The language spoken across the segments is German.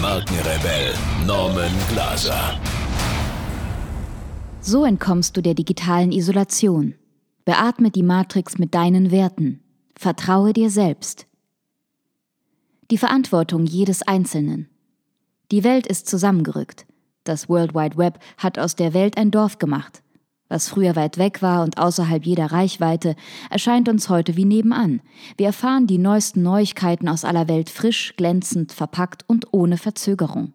Markenrebell Norman Glaser. So entkommst du der digitalen Isolation. Beatme die Matrix mit deinen Werten. Vertraue dir selbst. Die Verantwortung jedes Einzelnen. Die Welt ist zusammengerückt. Das World Wide Web hat aus der Welt ein Dorf gemacht. Was früher weit weg war und außerhalb jeder Reichweite, erscheint uns heute wie nebenan. Wir erfahren die neuesten Neuigkeiten aus aller Welt frisch, glänzend, verpackt und ohne Verzögerung.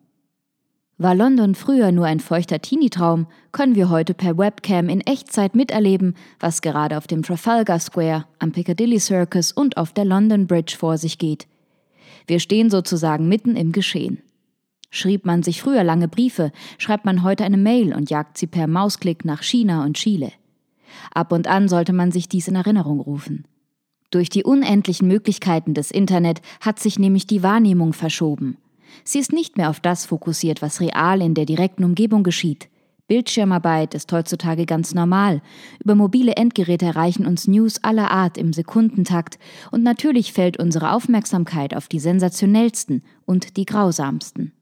War London früher nur ein feuchter Teenie-Traum, können wir heute per Webcam in Echtzeit miterleben, was gerade auf dem Trafalgar Square, am Piccadilly Circus und auf der London Bridge vor sich geht. Wir stehen sozusagen mitten im Geschehen. Schrieb man sich früher lange Briefe, schreibt man heute eine Mail und jagt sie per Mausklick nach China und Chile. Ab und an sollte man sich dies in Erinnerung rufen. Durch die unendlichen Möglichkeiten des Internet hat sich nämlich die Wahrnehmung verschoben. Sie ist nicht mehr auf das fokussiert, was real in der direkten Umgebung geschieht. Bildschirmarbeit ist heutzutage ganz normal. Über mobile Endgeräte erreichen uns News aller Art im Sekundentakt und natürlich fällt unsere Aufmerksamkeit auf die sensationellsten und die grausamsten.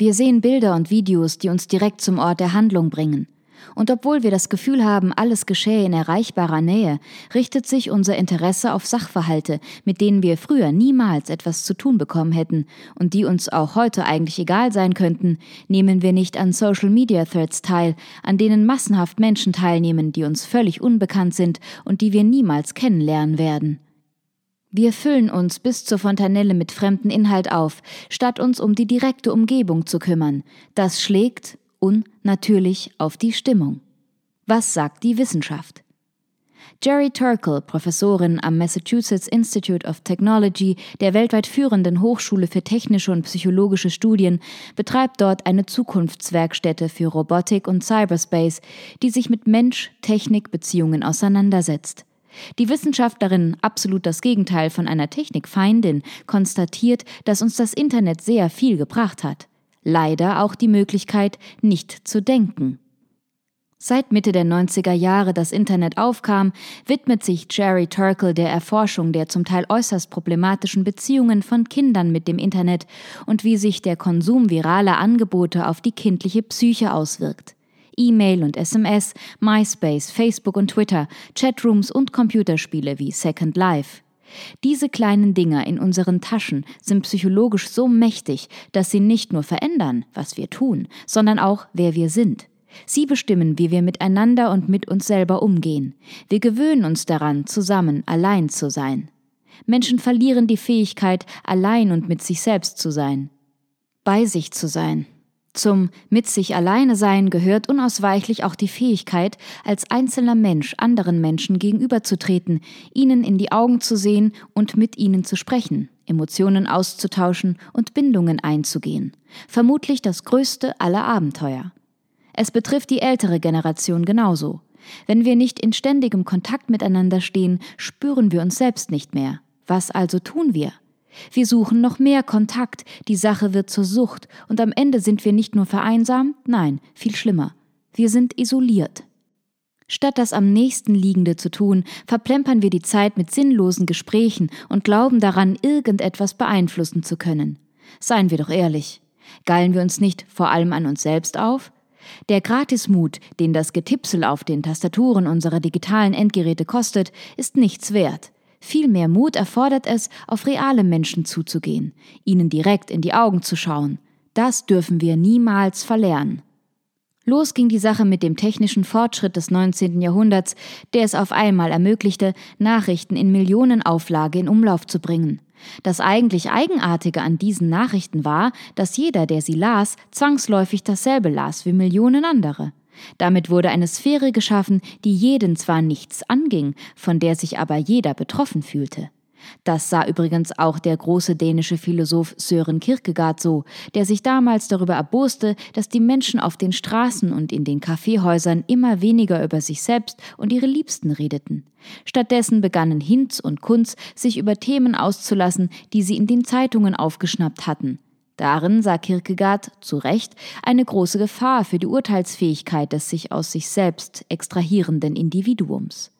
Wir sehen Bilder und Videos, die uns direkt zum Ort der Handlung bringen. Und obwohl wir das Gefühl haben, alles geschehe in erreichbarer Nähe, richtet sich unser Interesse auf Sachverhalte, mit denen wir früher niemals etwas zu tun bekommen hätten und die uns auch heute eigentlich egal sein könnten, nehmen wir nicht an Social Media Threads teil, an denen massenhaft Menschen teilnehmen, die uns völlig unbekannt sind und die wir niemals kennenlernen werden. Wir füllen uns bis zur Fontanelle mit fremden Inhalt auf, statt uns um die direkte Umgebung zu kümmern. Das schlägt unnatürlich auf die Stimmung. Was sagt die Wissenschaft? Jerry Turkle, Professorin am Massachusetts Institute of Technology, der weltweit führenden Hochschule für technische und psychologische Studien, betreibt dort eine Zukunftswerkstätte für Robotik und Cyberspace, die sich mit Mensch-Technik-Beziehungen auseinandersetzt. Die Wissenschaftlerin, absolut das Gegenteil von einer Technikfeindin, konstatiert, dass uns das Internet sehr viel gebracht hat. Leider auch die Möglichkeit, nicht zu denken. Seit Mitte der 90er Jahre das Internet aufkam, widmet sich Jerry Turkle der Erforschung der zum Teil äußerst problematischen Beziehungen von Kindern mit dem Internet und wie sich der Konsum viraler Angebote auf die kindliche Psyche auswirkt. E-Mail und SMS, MySpace, Facebook und Twitter, Chatrooms und Computerspiele wie Second Life. Diese kleinen Dinger in unseren Taschen sind psychologisch so mächtig, dass sie nicht nur verändern, was wir tun, sondern auch, wer wir sind. Sie bestimmen, wie wir miteinander und mit uns selber umgehen. Wir gewöhnen uns daran, zusammen, allein zu sein. Menschen verlieren die Fähigkeit, allein und mit sich selbst zu sein. Bei sich zu sein. Zum mit sich alleine sein gehört unausweichlich auch die Fähigkeit, als einzelner Mensch anderen Menschen gegenüberzutreten, ihnen in die Augen zu sehen und mit ihnen zu sprechen, Emotionen auszutauschen und Bindungen einzugehen. Vermutlich das größte aller Abenteuer. Es betrifft die ältere Generation genauso. Wenn wir nicht in ständigem Kontakt miteinander stehen, spüren wir uns selbst nicht mehr. Was also tun wir? Wir suchen noch mehr Kontakt, die Sache wird zur Sucht, und am Ende sind wir nicht nur vereinsamt, nein, viel schlimmer. Wir sind isoliert. Statt das am nächsten Liegende zu tun, verplempern wir die Zeit mit sinnlosen Gesprächen und glauben daran, irgendetwas beeinflussen zu können. Seien wir doch ehrlich. Geilen wir uns nicht vor allem an uns selbst auf? Der Gratismut, den das Getipsel auf den Tastaturen unserer digitalen Endgeräte kostet, ist nichts wert. Viel mehr Mut erfordert es, auf reale Menschen zuzugehen, ihnen direkt in die Augen zu schauen. Das dürfen wir niemals verlernen. Los ging die Sache mit dem technischen Fortschritt des 19. Jahrhunderts, der es auf einmal ermöglichte, Nachrichten in Millionenauflage in Umlauf zu bringen. Das eigentlich Eigenartige an diesen Nachrichten war, dass jeder, der sie las, zwangsläufig dasselbe las wie Millionen andere. Damit wurde eine Sphäre geschaffen, die jeden zwar nichts anging, von der sich aber jeder betroffen fühlte. Das sah übrigens auch der große dänische Philosoph Søren Kierkegaard so, der sich damals darüber erboste, dass die Menschen auf den Straßen und in den Kaffeehäusern immer weniger über sich selbst und ihre Liebsten redeten. Stattdessen begannen Hinz und Kunz sich über Themen auszulassen, die sie in den Zeitungen aufgeschnappt hatten. Darin sah Kierkegaard zu Recht eine große Gefahr für die Urteilsfähigkeit des sich aus sich selbst extrahierenden Individuums.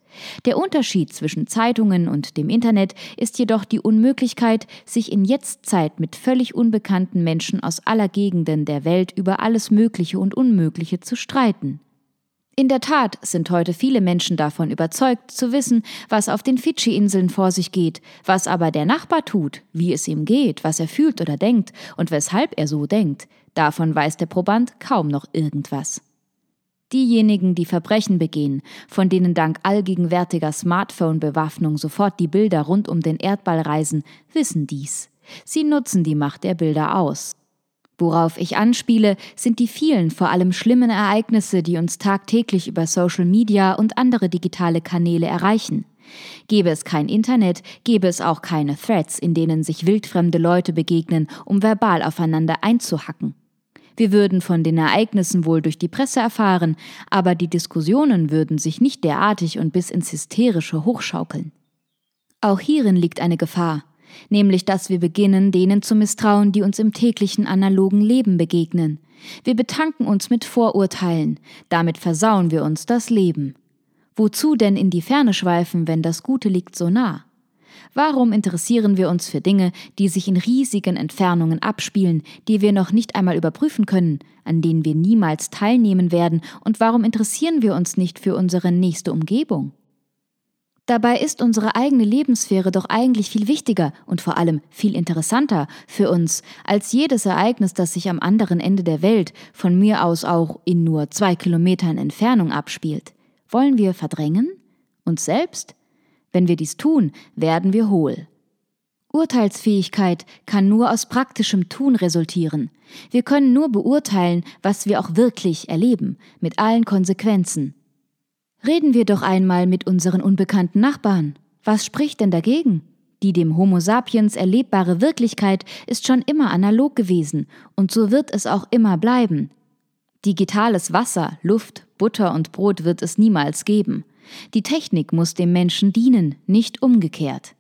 Der Unterschied zwischen Zeitungen und dem Internet ist jedoch die Unmöglichkeit, sich in Jetztzeit mit völlig unbekannten Menschen aus aller Gegenden der Welt über alles Mögliche und Unmögliche zu streiten. In der Tat sind heute viele Menschen davon überzeugt zu wissen, was auf den Fidschi-Inseln vor sich geht, was aber der Nachbar tut, wie es ihm geht, was er fühlt oder denkt und weshalb er so denkt, davon weiß der Proband kaum noch irgendwas. Diejenigen, die Verbrechen begehen, von denen dank allgegenwärtiger Smartphone-Bewaffnung sofort die Bilder rund um den Erdball reisen, wissen dies. Sie nutzen die Macht der Bilder aus. Worauf ich anspiele, sind die vielen, vor allem schlimmen Ereignisse, die uns tagtäglich über Social Media und andere digitale Kanäle erreichen. Gäbe es kein Internet, gäbe es auch keine Threads, in denen sich wildfremde Leute begegnen, um verbal aufeinander einzuhacken. Wir würden von den Ereignissen wohl durch die Presse erfahren, aber die Diskussionen würden sich nicht derartig und bis ins Hysterische hochschaukeln. Auch hierin liegt eine Gefahr, nämlich dass wir beginnen, denen zu misstrauen, die uns im täglichen analogen Leben begegnen. Wir betanken uns mit Vorurteilen, damit versauen wir uns das Leben. Wozu denn in die Ferne schweifen, wenn das Gute liegt so nah? Warum interessieren wir uns für Dinge, die sich in riesigen Entfernungen abspielen, die wir noch nicht einmal überprüfen können, an denen wir niemals teilnehmen werden, und warum interessieren wir uns nicht für unsere nächste Umgebung? Dabei ist unsere eigene Lebenssphäre doch eigentlich viel wichtiger und vor allem viel interessanter für uns als jedes Ereignis, das sich am anderen Ende der Welt, von mir aus auch in nur zwei Kilometern Entfernung abspielt. Wollen wir verdrängen? Uns selbst? Wenn wir dies tun, werden wir hohl. Urteilsfähigkeit kann nur aus praktischem Tun resultieren. Wir können nur beurteilen, was wir auch wirklich erleben, mit allen Konsequenzen. Reden wir doch einmal mit unseren unbekannten Nachbarn. Was spricht denn dagegen? Die dem Homo sapiens erlebbare Wirklichkeit ist schon immer analog gewesen, und so wird es auch immer bleiben. Digitales Wasser, Luft, Butter und Brot wird es niemals geben. Die Technik muss dem Menschen dienen, nicht umgekehrt.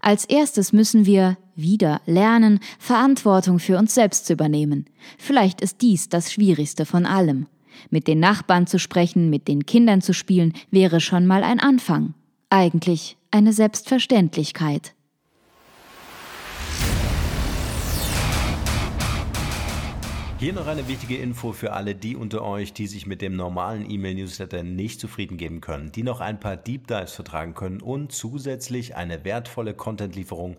Als erstes müssen wir wieder lernen, Verantwortung für uns selbst zu übernehmen. Vielleicht ist dies das Schwierigste von allem. Mit den Nachbarn zu sprechen, mit den Kindern zu spielen, wäre schon mal ein Anfang. Eigentlich eine Selbstverständlichkeit. Hier noch eine wichtige Info für alle die unter euch, die sich mit dem normalen E-Mail-Newsletter nicht zufrieden geben können, die noch ein paar Deep Dives vertragen können und zusätzlich eine wertvolle Content-Lieferung